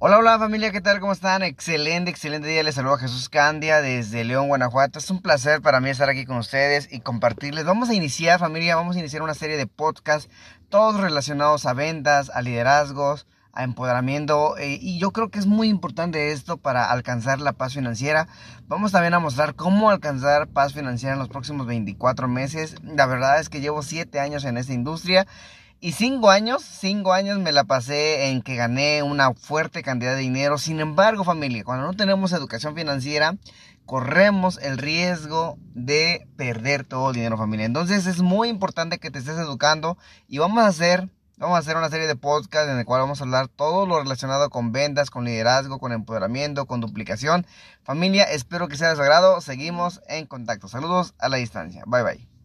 Hola, hola familia, ¿qué tal? ¿Cómo están? Excelente, excelente día. Les saluda Jesús Candia desde León, Guanajuato. Es un placer para mí estar aquí con ustedes y compartirles. Vamos a iniciar familia, vamos a iniciar una serie de podcasts, todos relacionados a ventas, a liderazgos, empoderamiento. Eh, y yo creo que es muy importante esto para alcanzar la paz financiera. Vamos también a mostrar cómo alcanzar paz financiera en los próximos 24 meses. La verdad es que llevo 7 años en esta industria y cinco años, cinco años me la pasé en que gané una fuerte cantidad de dinero. Sin embargo, familia, cuando no tenemos educación financiera, corremos el riesgo de perder todo el dinero, familia. Entonces es muy importante que te estés educando y vamos a hacer, vamos a hacer una serie de podcasts en el cual vamos a hablar todo lo relacionado con ventas, con liderazgo, con empoderamiento, con duplicación. Familia, espero que sea de su agrado. Seguimos en contacto. Saludos a la distancia. Bye bye.